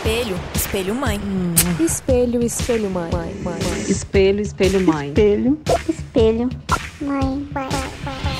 Espelho, espelho mãe. Espelho, espelho mãe. mãe, mãe. Espelho, espelho mãe. Espelho. Espelho. Mãe.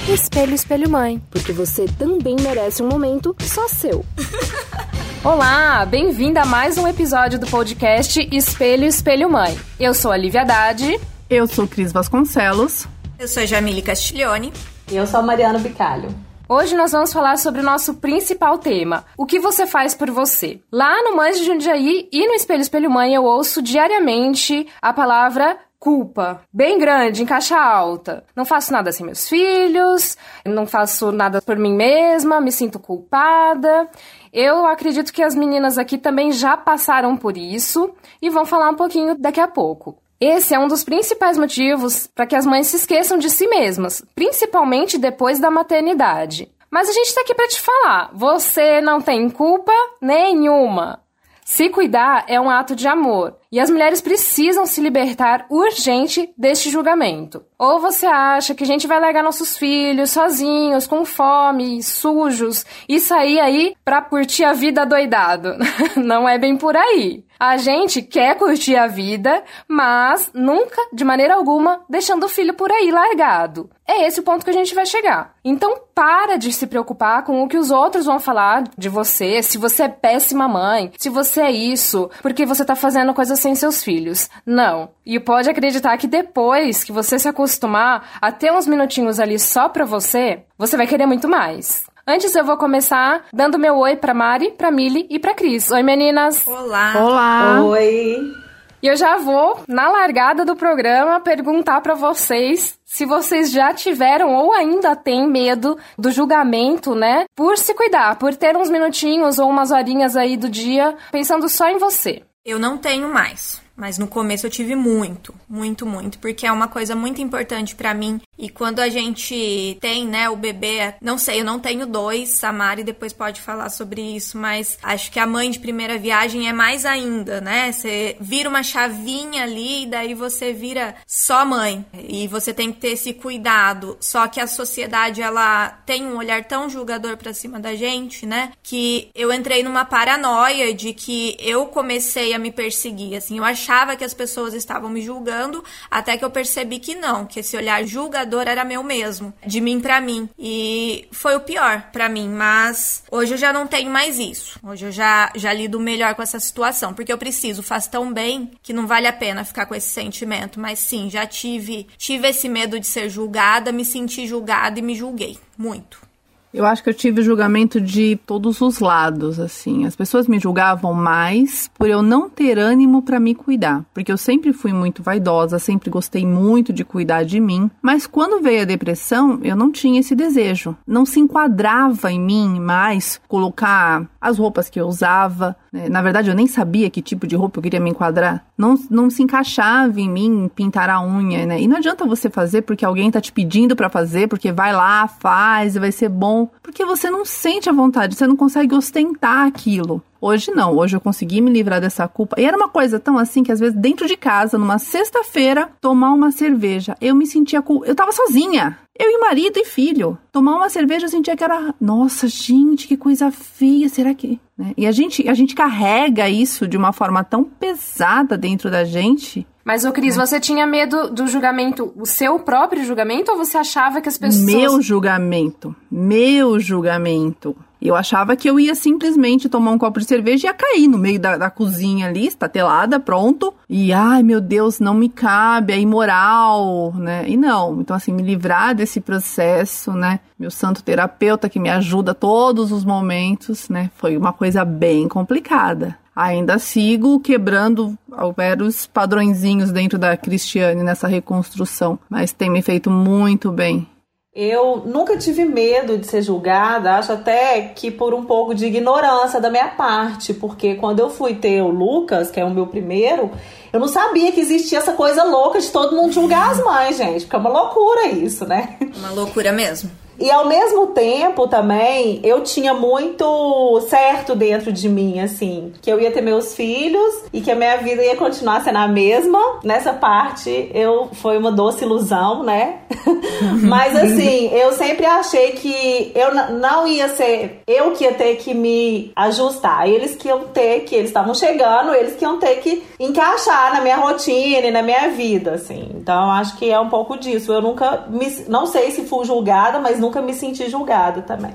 Espelho, espelho mãe. Porque você também merece um momento só seu. Olá, bem-vinda a mais um episódio do podcast Espelho, espelho mãe. Eu sou a Lívia Haddad. Eu sou Cris Vasconcelos. Eu sou a Jamile Castiglione. E eu sou a Mariana Bicalho. Hoje nós vamos falar sobre o nosso principal tema, o que você faz por você. Lá no Mães de Jundiaí e no Espelho Espelho Mãe eu ouço diariamente a palavra culpa, bem grande, em caixa alta. Não faço nada sem meus filhos, não faço nada por mim mesma, me sinto culpada. Eu acredito que as meninas aqui também já passaram por isso e vão falar um pouquinho daqui a pouco. Esse é um dos principais motivos para que as mães se esqueçam de si mesmas, principalmente depois da maternidade. Mas a gente está aqui para te falar: você não tem culpa nenhuma. Se cuidar é um ato de amor e as mulheres precisam se libertar urgente deste julgamento. Ou você acha que a gente vai largar nossos filhos sozinhos, com fome, sujos e sair aí para curtir a vida doidado? Não é bem por aí. A gente quer curtir a vida, mas nunca, de maneira alguma, deixando o filho por aí largado. É esse o ponto que a gente vai chegar. Então, para de se preocupar com o que os outros vão falar de você, se você é péssima mãe, se você é isso, porque você tá fazendo coisas sem seus filhos. Não. E pode acreditar que depois que você se acostumar a ter uns minutinhos ali só pra você, você vai querer muito mais. Antes eu vou começar dando meu oi pra Mari, pra Mili e pra Cris. Oi, meninas! Olá! Olá! Oi! E eu já vou, na largada do programa, perguntar para vocês se vocês já tiveram ou ainda têm medo do julgamento, né? Por se cuidar, por ter uns minutinhos ou umas horinhas aí do dia pensando só em você. Eu não tenho mais. Mas no começo eu tive muito, muito, muito, porque é uma coisa muito importante para mim. E quando a gente tem, né, o bebê, não sei, eu não tenho dois, a Mari depois pode falar sobre isso, mas acho que a mãe de primeira viagem é mais ainda, né? Você vira uma chavinha ali e daí você vira só mãe. E você tem que ter esse cuidado. Só que a sociedade ela tem um olhar tão julgador para cima da gente, né? Que eu entrei numa paranoia de que eu comecei a me perseguir, assim, eu achava achava que as pessoas estavam me julgando, até que eu percebi que não, que esse olhar julgador era meu mesmo, de mim para mim. E foi o pior para mim, mas hoje eu já não tenho mais isso. Hoje eu já já lido melhor com essa situação, porque eu preciso, faz tão bem que não vale a pena ficar com esse sentimento, mas sim, já tive tive esse medo de ser julgada, me senti julgada e me julguei muito. Eu acho que eu tive julgamento de todos os lados, assim. As pessoas me julgavam mais por eu não ter ânimo para me cuidar, porque eu sempre fui muito vaidosa, sempre gostei muito de cuidar de mim, mas quando veio a depressão, eu não tinha esse desejo. Não se enquadrava em mim mais colocar as roupas que eu usava. Né? Na verdade, eu nem sabia que tipo de roupa eu queria me enquadrar. Não, não se encaixava em mim pintar a unha, né? E não adianta você fazer porque alguém tá te pedindo para fazer, porque vai lá, faz e vai ser bom porque você não sente a vontade, você não consegue ostentar aquilo. Hoje não, hoje eu consegui me livrar dessa culpa. E era uma coisa tão assim que às vezes dentro de casa, numa sexta-feira, tomar uma cerveja, eu me sentia culpa. Eu tava sozinha. Eu e marido e filho. Tomar uma cerveja eu sentia que era, nossa, gente, que coisa feia, será que, né? E a gente a gente carrega isso de uma forma tão pesada dentro da gente mas, ô Cris, é. você tinha medo do julgamento, o seu próprio julgamento, ou você achava que as pessoas. Meu julgamento. Meu julgamento. Eu achava que eu ia simplesmente tomar um copo de cerveja e ia cair no meio da, da cozinha ali, estatelada, pronto. E, ai, meu Deus, não me cabe, é imoral, né? E não. Então, assim, me livrar desse processo, né? Meu santo terapeuta que me ajuda todos os momentos, né? Foi uma coisa bem complicada ainda sigo quebrando vários padrõezinhos dentro da Cristiane nessa reconstrução, mas tem me feito muito bem. Eu nunca tive medo de ser julgada, acho até que por um pouco de ignorância da minha parte, porque quando eu fui ter o Lucas, que é o meu primeiro, eu não sabia que existia essa coisa louca de todo mundo julgar as mães, gente, porque é uma loucura isso, né? Uma loucura mesmo. E ao mesmo tempo também, eu tinha muito certo dentro de mim, assim, que eu ia ter meus filhos e que a minha vida ia continuar sendo a mesma. Nessa parte, eu foi uma doce ilusão, né? Mas assim, eu sempre achei que eu não ia ser eu que ia ter que me ajustar. Eles que iam ter que, eles estavam chegando, eles que iam ter que encaixar na minha rotina e na minha vida, assim. Então, acho que é um pouco disso. Eu nunca me, não sei se fui julgada, mas nunca nunca me senti julgada também.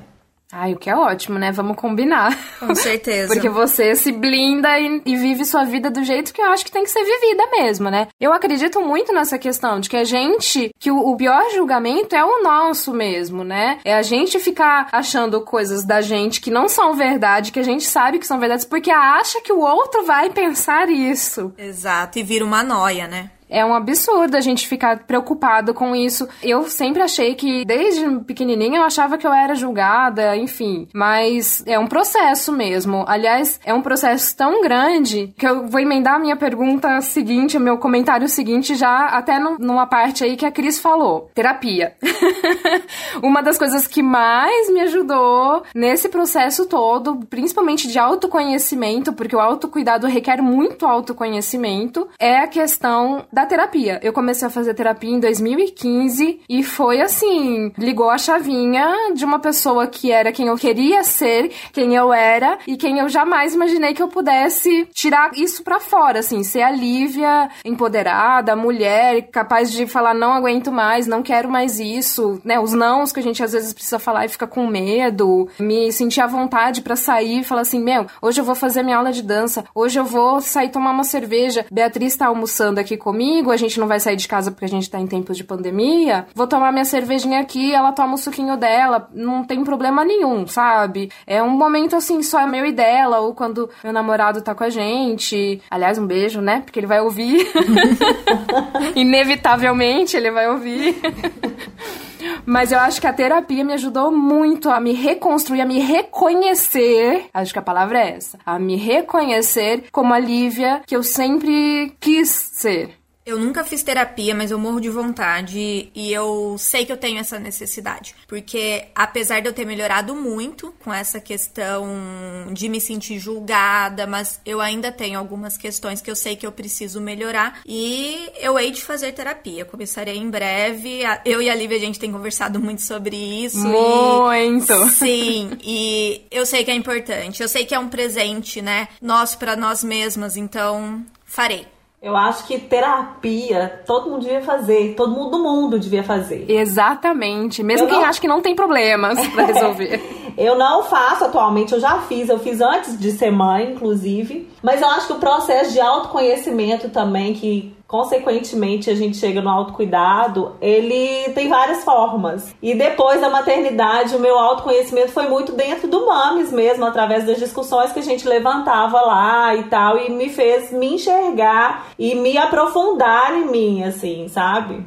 Ai, o que é ótimo, né? Vamos combinar. Com certeza. Porque você se blinda e, e, vive sua vida do jeito que eu acho que tem que ser vivida mesmo, né? Eu acredito muito nessa questão de que a gente, que o, o pior julgamento é o nosso mesmo, né? É a gente ficar achando coisas da gente que não são verdade, que a gente sabe que são verdades, porque acha que o outro vai pensar isso. Exato, e vira uma noia, né? É um absurdo a gente ficar preocupado com isso. Eu sempre achei que, desde pequenininha, eu achava que eu era julgada, enfim. Mas é um processo mesmo. Aliás, é um processo tão grande que eu vou emendar a minha pergunta seguinte, o meu comentário seguinte, já até no, numa parte aí que a Cris falou: terapia. Uma das coisas que mais me ajudou nesse processo todo, principalmente de autoconhecimento, porque o autocuidado requer muito autoconhecimento, é a questão da terapia. Eu comecei a fazer terapia em 2015 e foi assim, ligou a chavinha de uma pessoa que era quem eu queria ser, quem eu era e quem eu jamais imaginei que eu pudesse tirar isso para fora, assim, ser a Lívia empoderada, mulher, capaz de falar não aguento mais, não quero mais isso, né? Os nãos que a gente às vezes precisa falar e fica com medo, me sentir à vontade para sair e falar assim, meu, hoje eu vou fazer minha aula de dança, hoje eu vou sair tomar uma cerveja, Beatriz tá almoçando aqui comigo a gente não vai sair de casa porque a gente tá em tempos de pandemia. Vou tomar minha cervejinha aqui, ela toma o suquinho dela, não tem problema nenhum, sabe? É um momento assim, só é meu e dela, ou quando meu namorado tá com a gente. Aliás, um beijo, né? Porque ele vai ouvir. Inevitavelmente ele vai ouvir. Mas eu acho que a terapia me ajudou muito a me reconstruir, a me reconhecer. Acho que a palavra é essa. A me reconhecer como a Lívia que eu sempre quis ser. Eu nunca fiz terapia, mas eu morro de vontade e eu sei que eu tenho essa necessidade. Porque apesar de eu ter melhorado muito com essa questão de me sentir julgada, mas eu ainda tenho algumas questões que eu sei que eu preciso melhorar e eu hei de fazer terapia. começarei em breve. Eu e a Lívia, a gente tem conversado muito sobre isso. Muito! E, sim, e eu sei que é importante. Eu sei que é um presente, né? Nosso para nós mesmas, então farei. Eu acho que terapia todo mundo devia fazer, todo mundo do mundo devia fazer. Exatamente, mesmo eu quem não... acha que não tem problemas para resolver. eu não faço atualmente, eu já fiz, eu fiz antes de ser mãe, inclusive. Mas eu acho que o processo de autoconhecimento também, que consequentemente a gente chega no autocuidado, ele tem várias formas. E depois da maternidade, o meu autoconhecimento foi muito dentro do MAMES mesmo, através das discussões que a gente levantava lá e tal, e me fez me enxergar e me aprofundar em mim, assim, sabe?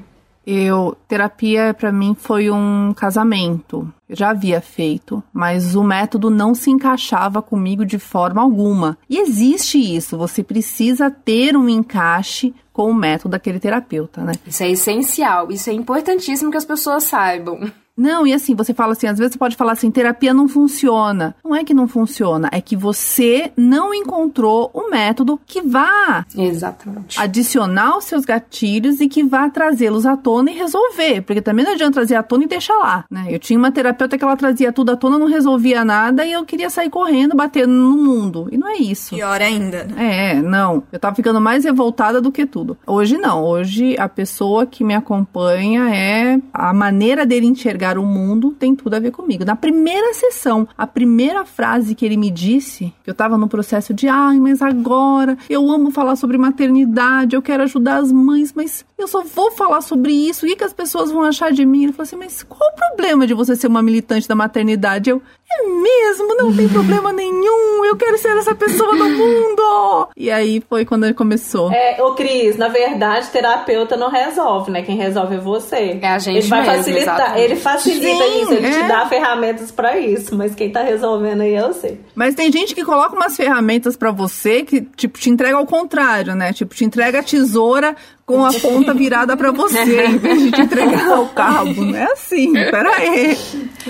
Eu, terapia para mim foi um casamento. Eu já havia feito, mas o método não se encaixava comigo de forma alguma. E existe isso, você precisa ter um encaixe com o método daquele terapeuta, né? Isso é essencial, isso é importantíssimo que as pessoas saibam. Não, e assim, você fala assim, às vezes você pode falar assim, terapia não funciona. Não é que não funciona, é que você não encontrou o método que vá Exatamente. adicionar os seus gatilhos e que vá trazê-los à tona e resolver. Porque também não adianta trazer à tona e deixar lá, né? Eu tinha uma terapeuta que ela trazia tudo à tona, não resolvia nada e eu queria sair correndo, batendo no mundo. E não é isso. Pior ainda. Né? É, não. Eu tava ficando mais revoltada do que tudo. Hoje não. Hoje a pessoa que me acompanha é a maneira dele enxergar o mundo tem tudo a ver comigo. Na primeira sessão, a primeira frase que ele me disse, eu tava no processo de, ai, mas agora eu amo falar sobre maternidade, eu quero ajudar as mães, mas eu só vou falar sobre isso, o que, que as pessoas vão achar de mim? Ele falou assim, mas qual o problema de você ser uma militante da maternidade? Eu, é mesmo, não tem problema nenhum, eu quero ser essa pessoa no mundo. E aí foi quando ele começou. É, ô Cris, na verdade, terapeuta não resolve, né? Quem resolve é você. É a gente ele vai mesmo, facilitar, exatamente. ele facilita Sim, isso, ele é. te dá ferramentas para isso, mas quem tá resolvendo aí é você. Mas tem gente que coloca umas ferramentas para você que, tipo, te entrega ao contrário, né? Tipo, te entrega a tesoura com a ponta virada para você, em vez de te entregar o cabo. Não é assim, peraí.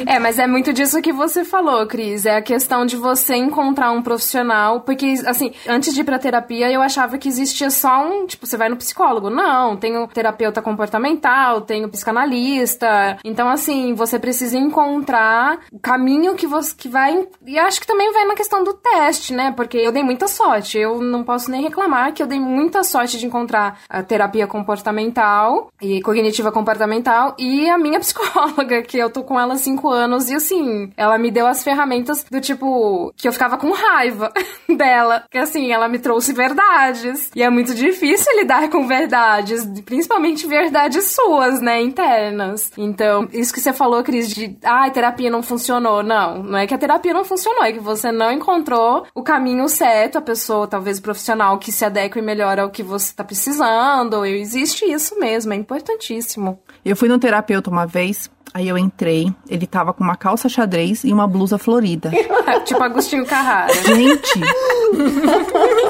É, mas é muito disso que você falou, Cris. É a questão de você encontrar um profissional. Porque, assim, antes de ir pra terapia, eu achava que existia só um. Tipo, você vai no psicólogo. Não, tem o terapeuta comportamental, tem o psicanalista. Então, assim, você precisa encontrar o caminho que você que vai. E acho que também vai na questão do teste, né? Porque eu dei muita sorte. Eu não posso nem reclamar que eu dei muita sorte de encontrar a terapia comportamental e cognitiva comportamental e a minha psicóloga, que eu tô com ela cinco anos. E assim, ela me deu as ferramentas do tipo que eu ficava com raiva dela. Que assim, ela me trouxe verdades. E é muito difícil lidar com verdades, principalmente verdades suas, né? Internas. Então, isso que você falou, Cris, de ah, a terapia não funcionou. Não, não é que a terapia não funcionou, é que você não encontrou o caminho certo, a pessoa, talvez profissional, que se adeque melhor ao que você tá precisando. Existe isso mesmo, é importantíssimo. Eu fui no terapeuta uma vez, aí eu entrei, ele tava com uma calça xadrez e uma blusa florida. tipo Agostinho Carrara. Gente,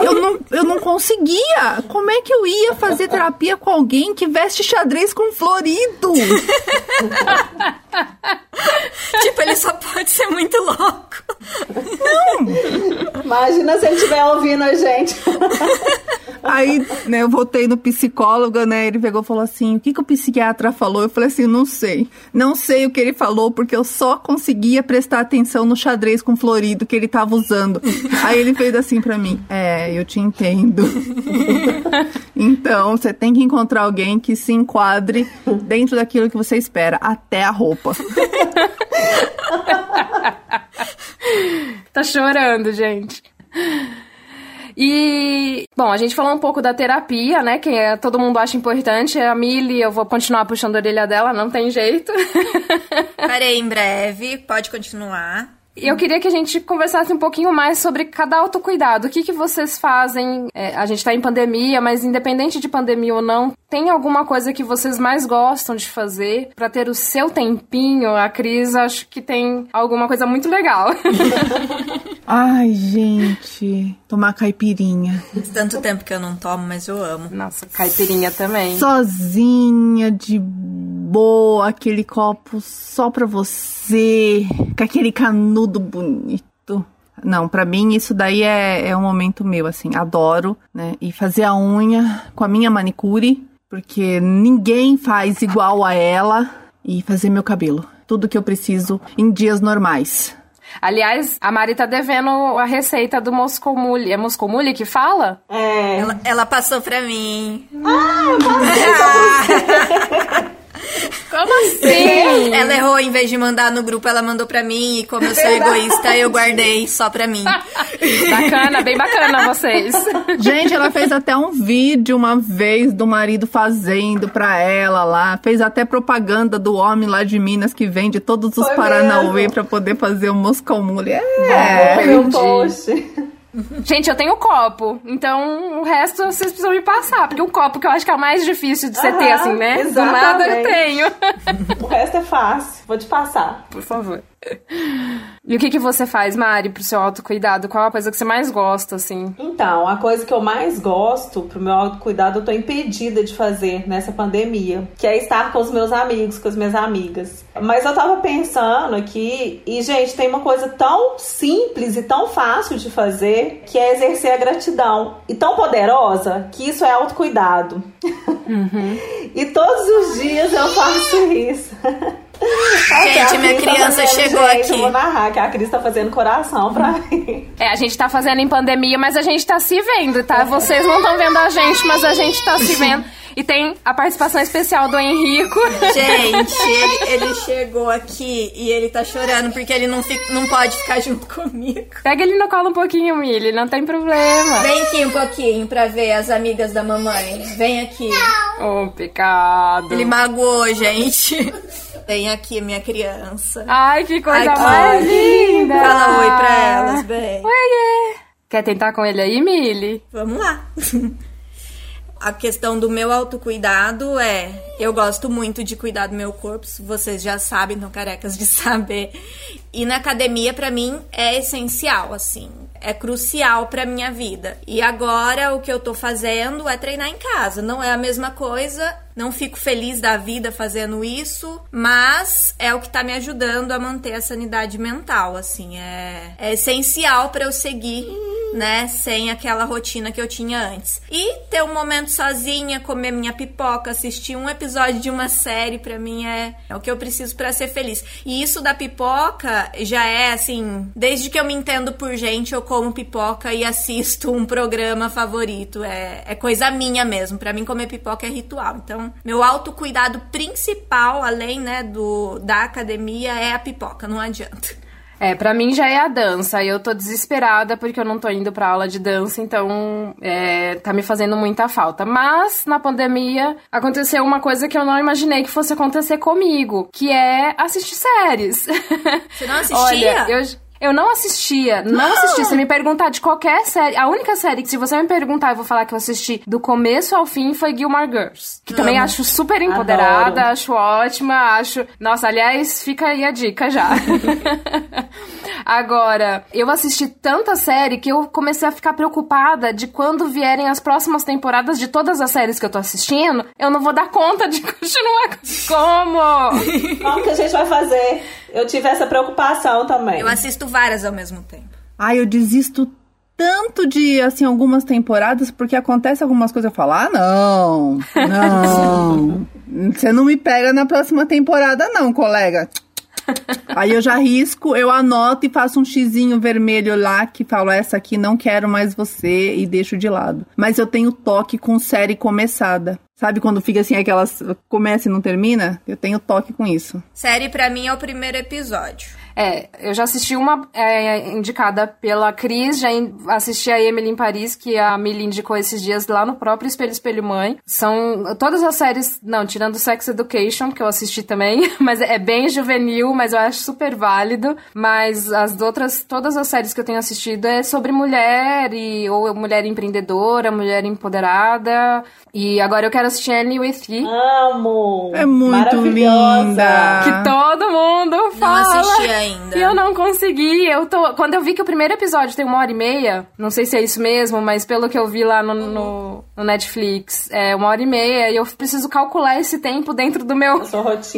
eu não, eu não conseguia. Como é que eu ia fazer terapia com alguém que veste xadrez com florido? tipo, ele só pode ser muito louco. Imagina se ele estiver ouvindo a gente. Aí, né, eu voltei no psicólogo, né? Ele pegou e falou assim: o que, que o psiquiatra falou? Eu falei assim: não sei. Não sei o que ele falou, porque eu só conseguia prestar atenção no xadrez com florido que ele tava usando. Aí ele fez assim pra mim: é, eu te entendo. então, você tem que encontrar alguém que se enquadre dentro daquilo que você espera, até a roupa. tá chorando, gente. E, bom, a gente falou um pouco da terapia, né? Que é, todo mundo acha importante. A Mili, eu vou continuar puxando a orelha dela, não tem jeito. Parei em breve, pode continuar. Eu queria que a gente conversasse um pouquinho mais sobre cada autocuidado. O que, que vocês fazem? É, a gente está em pandemia, mas independente de pandemia ou não, tem alguma coisa que vocês mais gostam de fazer para ter o seu tempinho? A Cris, acho que tem alguma coisa muito legal. Ai, gente, tomar caipirinha. Tanto tempo que eu não tomo, mas eu amo. Nossa, caipirinha também. Sozinha, de boa, aquele copo só pra você, com aquele canudo bonito. Não, para mim isso daí é, é um momento meu, assim, adoro, né? E fazer a unha com a minha manicure, porque ninguém faz igual a ela, e fazer meu cabelo. Tudo que eu preciso em dias normais. Aliás, a Mari tá devendo a receita do Moscou Mule. É Moscou Mule que fala? É. Ela, ela passou pra mim. Ah, eu passei Como assim? Ela errou, em vez de mandar no grupo, ela mandou pra mim. E como eu sou egoísta, eu guardei só pra mim. bacana, bem bacana vocês. Gente, ela fez até um vídeo uma vez do marido fazendo pra ela lá. Fez até propaganda do homem lá de Minas que vende todos os Foi Paranauê mesmo. pra poder fazer o Moscou Mule. É, É, meu entendi. post. Gente, eu tenho copo, então o resto vocês precisam me passar, porque o copo que eu acho que é o mais difícil de você ter, assim, né? Do nada eu exatamente. tenho. O resto é fácil. Vou te passar. Por favor. E o que, que você faz, Mari, pro seu autocuidado? Qual a coisa que você mais gosta, assim? Então, a coisa que eu mais gosto pro meu autocuidado, eu tô impedida de fazer nessa pandemia, que é estar com os meus amigos, com as minhas amigas. Mas eu tava pensando aqui, e gente, tem uma coisa tão simples e tão fácil de fazer, que é exercer a gratidão. E tão poderosa, que isso é autocuidado. e todos os dias eu faço isso. Gente, A minha tá criança fazendo, chegou gente, aqui. Eu vou narrar que a Cris tá fazendo coração pra mim. É, a gente tá fazendo em pandemia, mas a gente tá se vendo, tá? Vocês não estão vendo a gente, mas a gente tá se vendo. E tem a participação especial do Henrico. Gente, ele, ele chegou aqui e ele tá chorando porque ele não, fica, não pode ficar junto comigo. Pega ele no colo um pouquinho, Milly, não tem problema. Vem aqui um pouquinho pra ver as amigas da mamãe. Vem aqui. Ô, pecado. Ele magoou, gente. Vem aqui, minha criança. Ai, que coisa Aqui. mais linda. Fala oi pra elas, bem. Oiê. Quer tentar com ele aí, Milly? Vamos lá. A questão do meu autocuidado é. Eu gosto muito de cuidar do meu corpo, vocês já sabem, não carecas de saber. E na academia, para mim, é essencial, assim é crucial para minha vida. E agora o que eu tô fazendo é treinar em casa. Não é a mesma coisa, não fico feliz da vida fazendo isso, mas é o que tá me ajudando a manter a sanidade mental, assim, é, é essencial para eu seguir né? Sem aquela rotina que eu tinha antes. E ter um momento sozinha, comer minha pipoca, assistir um episódio de uma série, para mim é, é o que eu preciso para ser feliz. E isso da pipoca já é assim, desde que eu me entendo por gente, eu como pipoca e assisto um programa favorito. É, é coisa minha mesmo. para mim, comer pipoca é ritual. Então, meu autocuidado principal, além né, do, da academia, é a pipoca. Não adianta. É, pra mim já é a dança. E eu tô desesperada porque eu não tô indo pra aula de dança, então é, tá me fazendo muita falta. Mas na pandemia aconteceu uma coisa que eu não imaginei que fosse acontecer comigo, que é assistir séries. Você não assistia? Olha, eu. Eu não assistia, não assistia. Se me perguntar de qualquer série, a única série que se você me perguntar, eu vou falar que eu assisti do começo ao fim foi Gilmore Girls. Que também acho super empoderada, Adoro. acho ótima, acho... Nossa, aliás, fica aí a dica já. Agora, eu assisti tanta série que eu comecei a ficar preocupada de quando vierem as próximas temporadas de todas as séries que eu tô assistindo, eu não vou dar conta de continuar. Como? Como que a gente vai fazer? Eu tive essa preocupação também. Eu assisto várias ao mesmo tempo. Ai, eu desisto tanto de, assim, algumas temporadas, porque acontece algumas coisas, eu falo, ah, não, não, você não me pega na próxima temporada não, colega. Aí eu já risco, eu anoto e faço um xizinho vermelho lá que falo essa aqui não quero mais você e deixo de lado. Mas eu tenho toque com série começada. Sabe quando fica assim aquelas começa e não termina? Eu tenho toque com isso. Série para mim é o primeiro episódio. É, eu já assisti uma é, indicada pela Cris, já assisti a Emily em Paris, que a Milly indicou esses dias lá no próprio Espelho Espelho Mãe. São todas as séries, não, tirando Sex Education, que eu assisti também, mas é bem juvenil, mas eu acho super válido. Mas as outras, todas as séries que eu tenho assistido é sobre mulher, e, ou mulher empreendedora, mulher empoderada. E agora eu quero assistir Annie with You. Amo! É muito linda! Que todo mundo fala. Não assisti ainda ainda. E eu não consegui. Eu tô. Quando eu vi que o primeiro episódio tem uma hora e meia, não sei se é isso mesmo, mas pelo que eu vi lá no, no, no Netflix, é uma hora e meia, e eu preciso calcular esse tempo dentro do meu.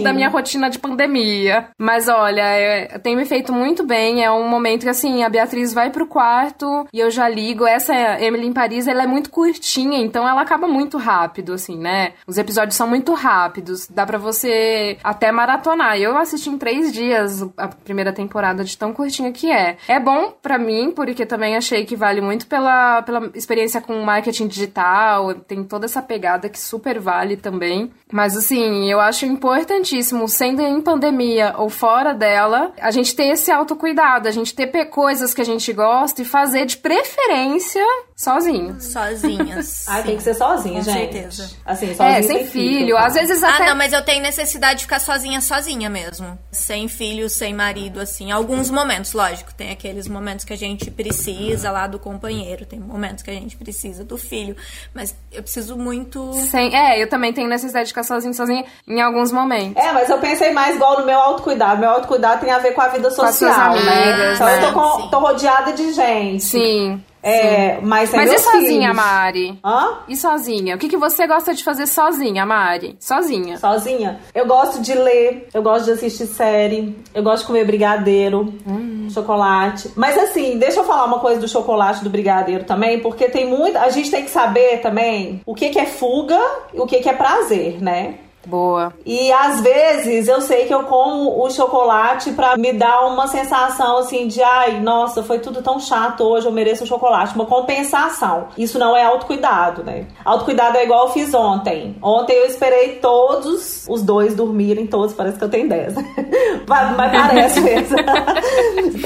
Da minha rotina de pandemia. Mas olha, é, tem me feito muito bem. É um momento que assim, a Beatriz vai pro quarto e eu já ligo. Essa Emily em Paris, ela é muito curtinha, então ela acaba muito rápido, assim, né? Os episódios são muito rápidos. Dá para você até maratonar. Eu assisti em três dias a primeira primeira temporada de tão curtinha que é. É bom para mim, porque também achei que vale muito pela, pela experiência com marketing digital, tem toda essa pegada que super vale também. Mas assim, eu acho importantíssimo, sendo em pandemia ou fora dela, a gente ter esse autocuidado, a gente ter coisas que a gente gosta e fazer de preferência sozinho. Sozinhas. ah, tem que ser sozinha, Com gente. certeza. Assim, sozinha é, sem filho. Às vezes até... Ah, não, mas eu tenho necessidade de ficar sozinha, sozinha mesmo. Sem filho, sem marido, assim. Alguns momentos, lógico. Tem aqueles momentos que a gente precisa lá do companheiro. Tem momentos que a gente precisa do filho. Mas eu preciso muito... Sem... É, eu também tenho necessidade de ficar sozinha, sozinha em alguns momentos. É, mas eu pensei mais igual no meu autocuidado. Meu autocuidado tem a ver com a vida social, com as suas né? amigas, Então né? eu tô, com, tô rodeada de gente. Sim. É, mas Mas e sozinha, filhos. Mari? Hã? E sozinha? O que, que você gosta de fazer sozinha, Mari? Sozinha. Sozinha? Eu gosto de ler, eu gosto de assistir série, eu gosto de comer brigadeiro, Hum. chocolate. Mas assim, deixa eu falar uma coisa do chocolate do brigadeiro também, porque tem muito. A gente tem que saber também o que, que é fuga e o que, que é prazer, né? Boa. E às vezes eu sei que eu como o chocolate pra me dar uma sensação assim de ai, nossa, foi tudo tão chato hoje, eu mereço o chocolate, uma compensação. Isso não é autocuidado, né? Autocuidado é igual eu fiz ontem. Ontem eu esperei todos os dois dormirem, todos, parece que eu tenho 10. mas, mas parece mesmo.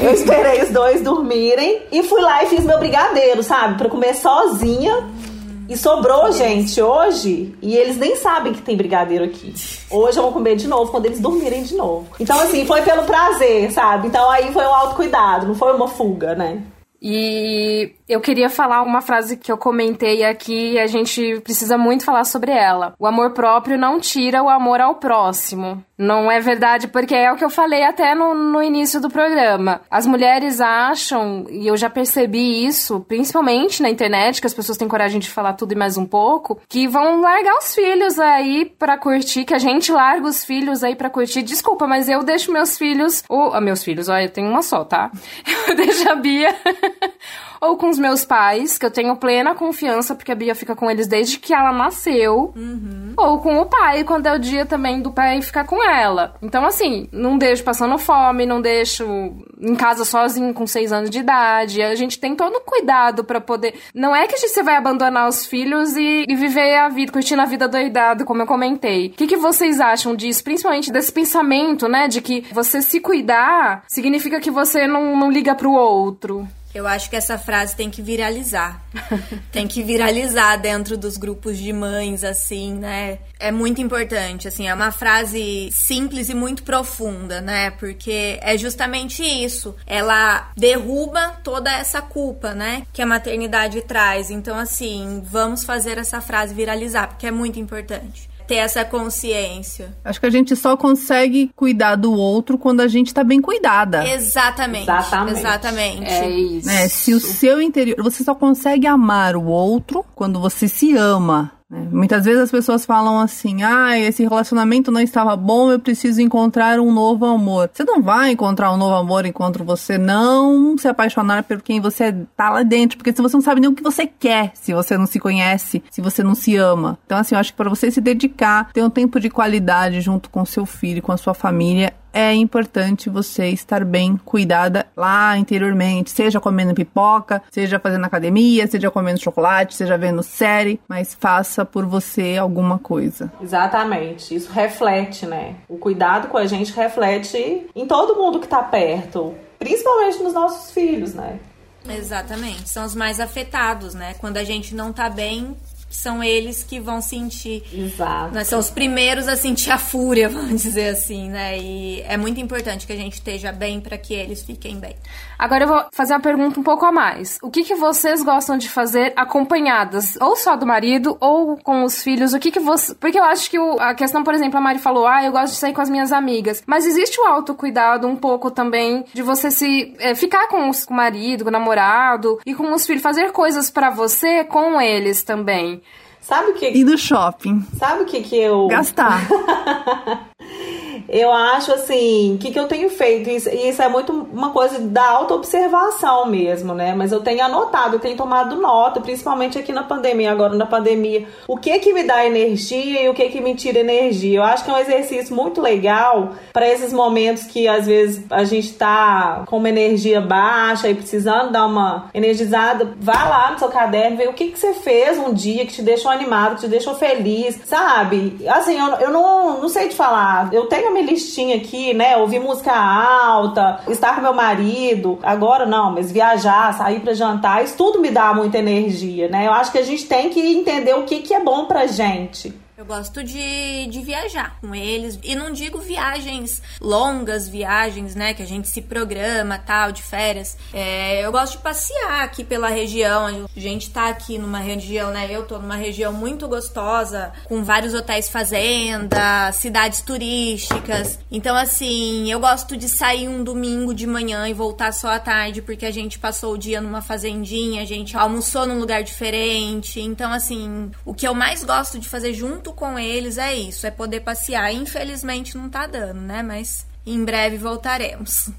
eu esperei os dois dormirem e fui lá e fiz meu brigadeiro, sabe? Pra comer sozinha. E sobrou, gente, hoje, e eles nem sabem que tem brigadeiro aqui. Hoje eu vou comer de novo, quando eles dormirem de novo. Então, assim, foi pelo prazer, sabe? Então aí foi um autocuidado, não foi uma fuga, né? E Eu queria falar uma frase que eu comentei aqui e a gente precisa muito falar sobre ela. O amor próprio não tira o amor ao próximo. Não é verdade, porque é o que eu falei até no, no início do programa. As mulheres acham, e eu já percebi isso, principalmente na internet, que as pessoas têm coragem de falar tudo e mais um pouco, que vão largar os filhos aí pra curtir, que a gente larga os filhos aí pra curtir. Desculpa, mas eu deixo meus filhos. Ou, ah, meus filhos, olha, eu tenho uma só, tá? Eu deixo a Bia. Ou com os meus pais, que eu tenho plena confiança, porque a Bia fica com eles desde que ela nasceu, Uhum. ou com o pai, quando é o dia também do pai ficar com ela. Então, assim, não deixo passando fome, não deixo em casa sozinho com seis anos de idade. A gente tem todo um cuidado pra poder. Não é que a gente você vai abandonar os filhos e, e viver a vida, curtindo a vida doidado, como eu comentei. O que, que vocês acham disso? Principalmente desse pensamento, né? De que você se cuidar significa que você não, não liga pro outro. Eu acho que essa frase tem que viralizar. tem que viralizar dentro dos grupos de mães, assim, né? É muito importante, assim, é uma frase simples e muito profunda, né? Porque é justamente isso. Ela derruba toda essa culpa, né? Que a maternidade traz. Então, assim, vamos fazer essa frase viralizar, porque é muito importante ter essa consciência. Acho que a gente só consegue cuidar do outro quando a gente tá bem cuidada. Exatamente. Exatamente. Exatamente. É isso. né? Se o seu interior. Você só consegue amar o outro quando você se ama. Né? Muitas vezes as pessoas falam assim: ah, esse relacionamento não estava bom, eu preciso encontrar um novo amor. Você não vai encontrar um novo amor enquanto você não se apaixonar por quem você tá lá dentro, porque se você não sabe nem o que você quer, se você não se conhece, se você não se ama. Então, assim, eu acho que para você se dedicar, ter um tempo de qualidade junto com seu filho, com a sua família, é importante você estar bem cuidada lá interiormente, seja comendo pipoca, seja fazendo academia, seja comendo chocolate, seja vendo série, mas faça por você alguma coisa. Exatamente. Isso reflete, né? O cuidado com a gente reflete em todo mundo que tá perto, principalmente nos nossos filhos, né? Exatamente. São os mais afetados, né? Quando a gente não tá bem, são eles que vão sentir. Exato. Né? São os primeiros a sentir a fúria, vamos dizer assim, né? E é muito importante que a gente esteja bem para que eles fiquem bem. Agora eu vou fazer uma pergunta um pouco a mais. O que, que vocês gostam de fazer acompanhadas? Ou só do marido, ou com os filhos? O que que você... Porque eu acho que o- a questão, por exemplo, a Mari falou, ah, eu gosto de sair com as minhas amigas. Mas existe o autocuidado um pouco também de você se... é, ficar com, os- com o marido, com o namorado e com os filhos. Fazer coisas pra você com eles também. Sabe o que, E do shopping, sabe o que, que eu. gastar. Eu acho assim, o que, que eu tenho feito? Isso, isso é muito uma coisa da auto-observação mesmo, né? Mas eu tenho anotado, eu tenho tomado nota, principalmente aqui na pandemia, agora na pandemia, o que que me dá energia e o que que me tira energia. Eu acho que é um exercício muito legal para esses momentos que às vezes a gente tá com uma energia baixa e precisando dar uma energizada. Vá lá no seu caderno, vê o que que você fez um dia que te deixou animado, que te deixou feliz, sabe? Assim, eu, eu não, não sei te falar. Eu tenho minha listinha aqui, né? Ouvir música alta, estar com meu marido. Agora não, mas viajar, sair pra jantar, isso tudo me dá muita energia, né? Eu acho que a gente tem que entender o que, que é bom pra gente. Eu gosto de, de viajar com eles. E não digo viagens longas, viagens, né? Que a gente se programa, tal, de férias. É, eu gosto de passear aqui pela região. A gente tá aqui numa região, né? Eu tô numa região muito gostosa, com vários hotéis fazenda, cidades turísticas. Então, assim, eu gosto de sair um domingo de manhã e voltar só à tarde, porque a gente passou o dia numa fazendinha, a gente almoçou num lugar diferente. Então, assim, o que eu mais gosto de fazer junto com eles é isso, é poder passear. Infelizmente não tá dando, né? Mas em breve voltaremos.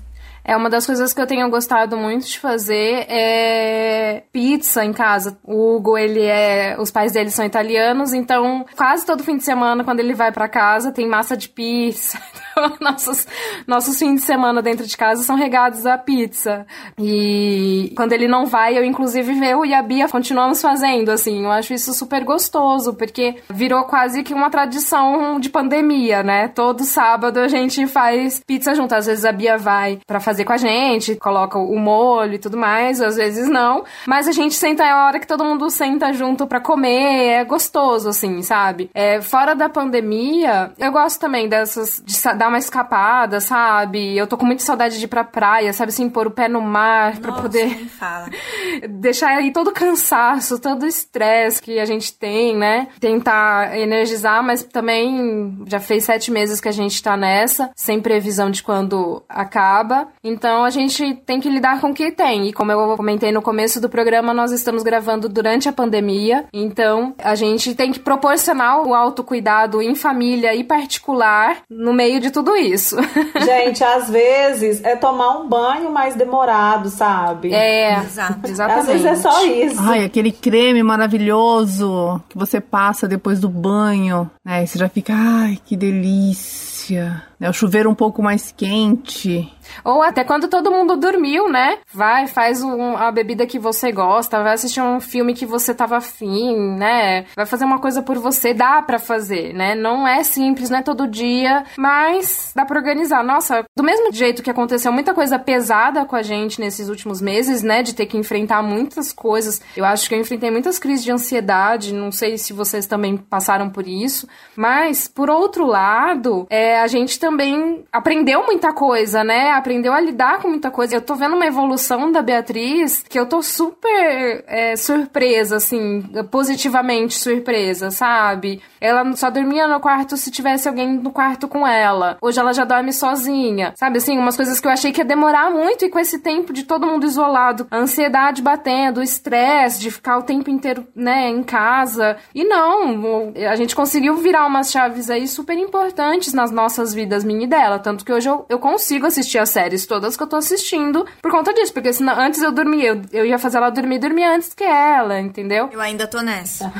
É uma das coisas que eu tenho gostado muito de fazer é pizza em casa. O Hugo, ele é, os pais dele são italianos, então quase todo fim de semana quando ele vai pra casa tem massa de pizza. Então, nossos nossos fins de semana dentro de casa são regados a pizza. E quando ele não vai, eu inclusive eu e a Bia continuamos fazendo assim. Eu acho isso super gostoso, porque virou quase que uma tradição de pandemia, né? Todo sábado a gente faz pizza junto. Às vezes a Bia vai pra fazer fazer com a gente, coloca o molho e tudo mais, às vezes não. Mas a gente senta é a hora que todo mundo senta junto para comer, é gostoso, assim, sabe? É, fora da pandemia, eu gosto também dessas, de dar uma escapada, sabe? Eu tô com muita saudade de ir pra praia, sabe assim, pôr o pé no mar pra Nossa, poder deixar aí todo o cansaço, todo o estresse que a gente tem, né? Tentar energizar, mas também já fez sete meses que a gente tá nessa, sem previsão de quando acaba. Então a gente tem que lidar com o que tem. E como eu comentei no começo do programa, nós estamos gravando durante a pandemia. Então a gente tem que proporcionar o autocuidado em família e particular no meio de tudo isso. Gente, às vezes é tomar um banho mais demorado, sabe? É, Exato. exatamente. Às vezes é só isso. Ai, aquele creme maravilhoso que você passa depois do banho, né? E você já fica, ai, que delícia. Né? O chuveiro um pouco mais quente. Ou até quando todo mundo dormiu, né? Vai, faz um, a bebida que você gosta, vai assistir um filme que você tava afim, né? Vai fazer uma coisa por você, dá pra fazer, né? Não é simples, não é todo dia, mas dá pra organizar. Nossa, do mesmo jeito que aconteceu muita coisa pesada com a gente nesses últimos meses, né? De ter que enfrentar muitas coisas. Eu acho que eu enfrentei muitas crises de ansiedade, não sei se vocês também passaram por isso, mas, por outro lado, é, a gente também aprendeu muita coisa, né? Aprendeu a lidar com muita coisa. Eu tô vendo uma evolução da Beatriz que eu tô super é, surpresa, assim, positivamente surpresa, sabe? Ela só dormia no quarto se tivesse alguém no quarto com ela. Hoje ela já dorme sozinha, sabe? Assim, umas coisas que eu achei que ia demorar muito e com esse tempo de todo mundo isolado, a ansiedade batendo, o estresse de ficar o tempo inteiro, né, em casa. E não, a gente conseguiu virar umas chaves aí super importantes nas nossas vidas, minha e dela. Tanto que hoje eu, eu consigo assistir as séries todas que eu tô assistindo por conta disso. Porque senão, antes eu dormia, eu, eu ia fazer ela dormir dormir antes que ela, entendeu? Eu ainda tô nessa.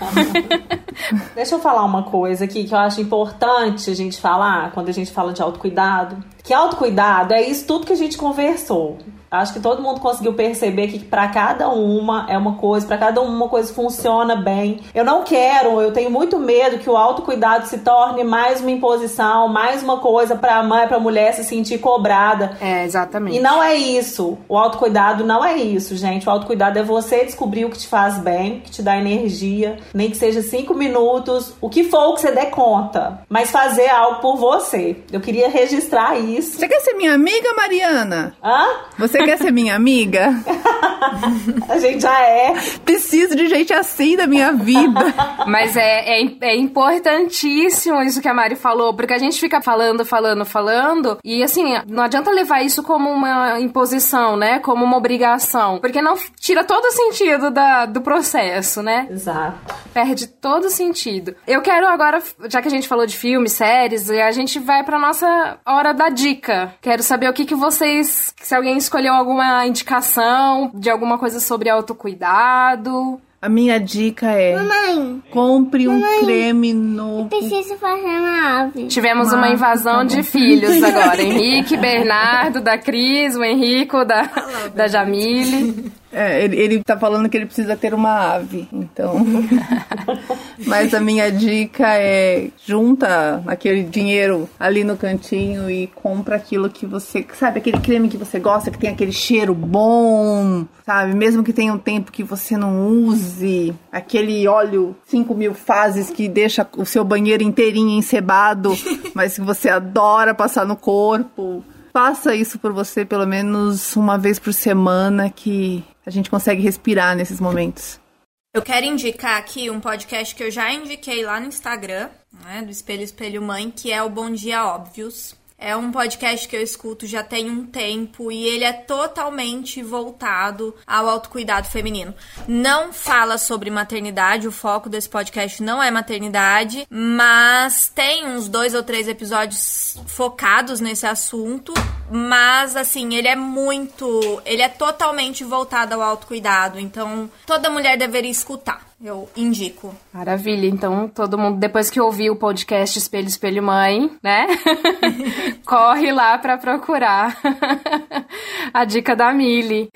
Deixa eu falar uma coisa aqui que eu acho importante a gente falar quando a gente fala de autocuidado. Que autocuidado é isso tudo que a gente conversou. Acho que todo mundo conseguiu perceber que para cada uma é uma coisa, para cada uma uma coisa funciona bem. Eu não quero, eu tenho muito medo que o autocuidado se torne mais uma imposição, mais uma coisa para a mãe, para a mulher se sentir cobrada. É, exatamente. E não é isso. O autocuidado não é isso, gente. O autocuidado é você descobrir o que te faz bem, que te dá energia, nem que seja cinco minutos, o que for o que você der conta, mas fazer algo por você. Eu queria registrar isso. Você quer ser minha amiga, Mariana? Hã? Você quer ser minha amiga? A gente já é. Preciso de gente assim na minha vida. Mas é, é, é importantíssimo isso que a Mari falou, porque a gente fica falando, falando, falando, e assim, não adianta levar isso como uma imposição, né? Como uma obrigação, porque não tira todo o sentido da, do processo, né? Exato. Perde todo o sentido. Eu quero agora, já que a gente falou de filmes, séries, a gente vai pra nossa hora da dica. Quero saber o que, que vocês. Se alguém escolheu alguma indicação de alguma coisa sobre autocuidado. A minha dica é: Mamãe, compre um creme novo. preciso fazer uma ave. Tivemos uma invasão tá bom. de filhos agora. Henrique, Bernardo, da Cris, o Henrico, da, da Jamile. É, ele, ele tá falando que ele precisa ter uma ave, então. Mas a minha dica é junta aquele dinheiro ali no cantinho e compra aquilo que você. Sabe, aquele creme que você gosta, que tem aquele cheiro bom, sabe? Mesmo que tenha um tempo que você não use, aquele óleo 5 mil fases que deixa o seu banheiro inteirinho encebado, mas que você adora passar no corpo. Faça isso por você pelo menos uma vez por semana que a gente consegue respirar nesses momentos. Eu quero indicar aqui um podcast que eu já indiquei lá no Instagram, né, do Espelho Espelho Mãe, que é o Bom Dia Óbvios. É um podcast que eu escuto já tem um tempo e ele é totalmente voltado ao autocuidado feminino. Não fala sobre maternidade, o foco desse podcast não é maternidade, mas tem uns dois ou três episódios focados nesse assunto. Mas assim, ele é muito. Ele é totalmente voltado ao autocuidado. Então, toda mulher deveria escutar. Eu indico. Maravilha. Então, todo mundo, depois que ouvir o podcast Espelho, Espelho Mãe, né? Corre lá pra procurar a dica da Mili.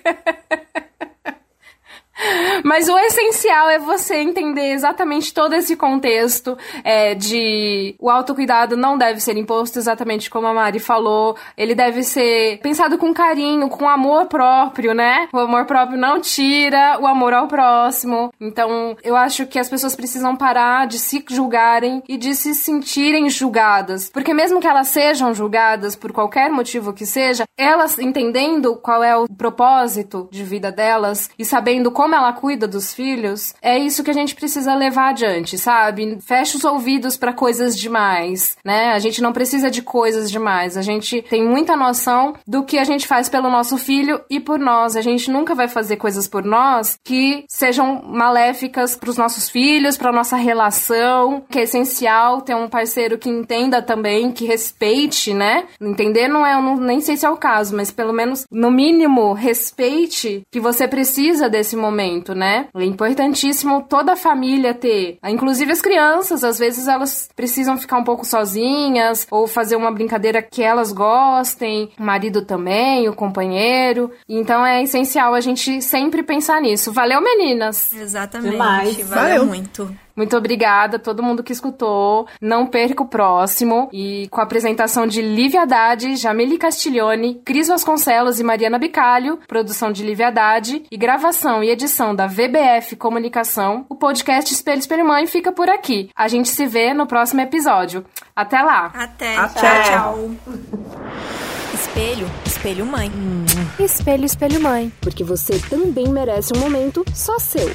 Mas o essencial é você entender exatamente todo esse contexto é, de o autocuidado não deve ser imposto exatamente como a Mari falou. Ele deve ser pensado com carinho, com amor próprio, né? O amor próprio não tira o amor ao próximo. Então, eu acho que as pessoas precisam parar de se julgarem e de se sentirem julgadas. Porque mesmo que elas sejam julgadas por qualquer motivo que seja, elas entendendo qual é o propósito de vida delas e sabendo como ela cuida dos filhos, é isso que a gente precisa levar adiante, sabe? Fecha os ouvidos para coisas demais, né? A gente não precisa de coisas demais. A gente tem muita noção do que a gente faz pelo nosso filho e por nós. A gente nunca vai fazer coisas por nós que sejam maléficas para os nossos filhos, para nossa relação, que é essencial ter um parceiro que entenda também, que respeite, né? Entender não é, eu não, nem sei se é o caso, mas pelo menos no mínimo respeite que você precisa desse momento, né? É importantíssimo toda a família ter, inclusive as crianças, às vezes elas precisam ficar um pouco sozinhas ou fazer uma brincadeira que elas gostem, o marido também, o companheiro. Então é essencial a gente sempre pensar nisso. Valeu, meninas! Exatamente. Demais. Valeu, Valeu. muito. Muito obrigada a todo mundo que escutou. Não perca o próximo. E com a apresentação de Lívia Haddad, Jamile Castiglione, Cris Vasconcelos e Mariana Bicalho, produção de Lívia Haddad e gravação e edição da VBF Comunicação, o podcast Espelho Espelho Mãe fica por aqui. A gente se vê no próximo episódio. Até lá! Até. Até. Tchau, tchau. Espelho, espelho mãe. Espelho, espelho, mãe. Porque você também merece um momento só seu.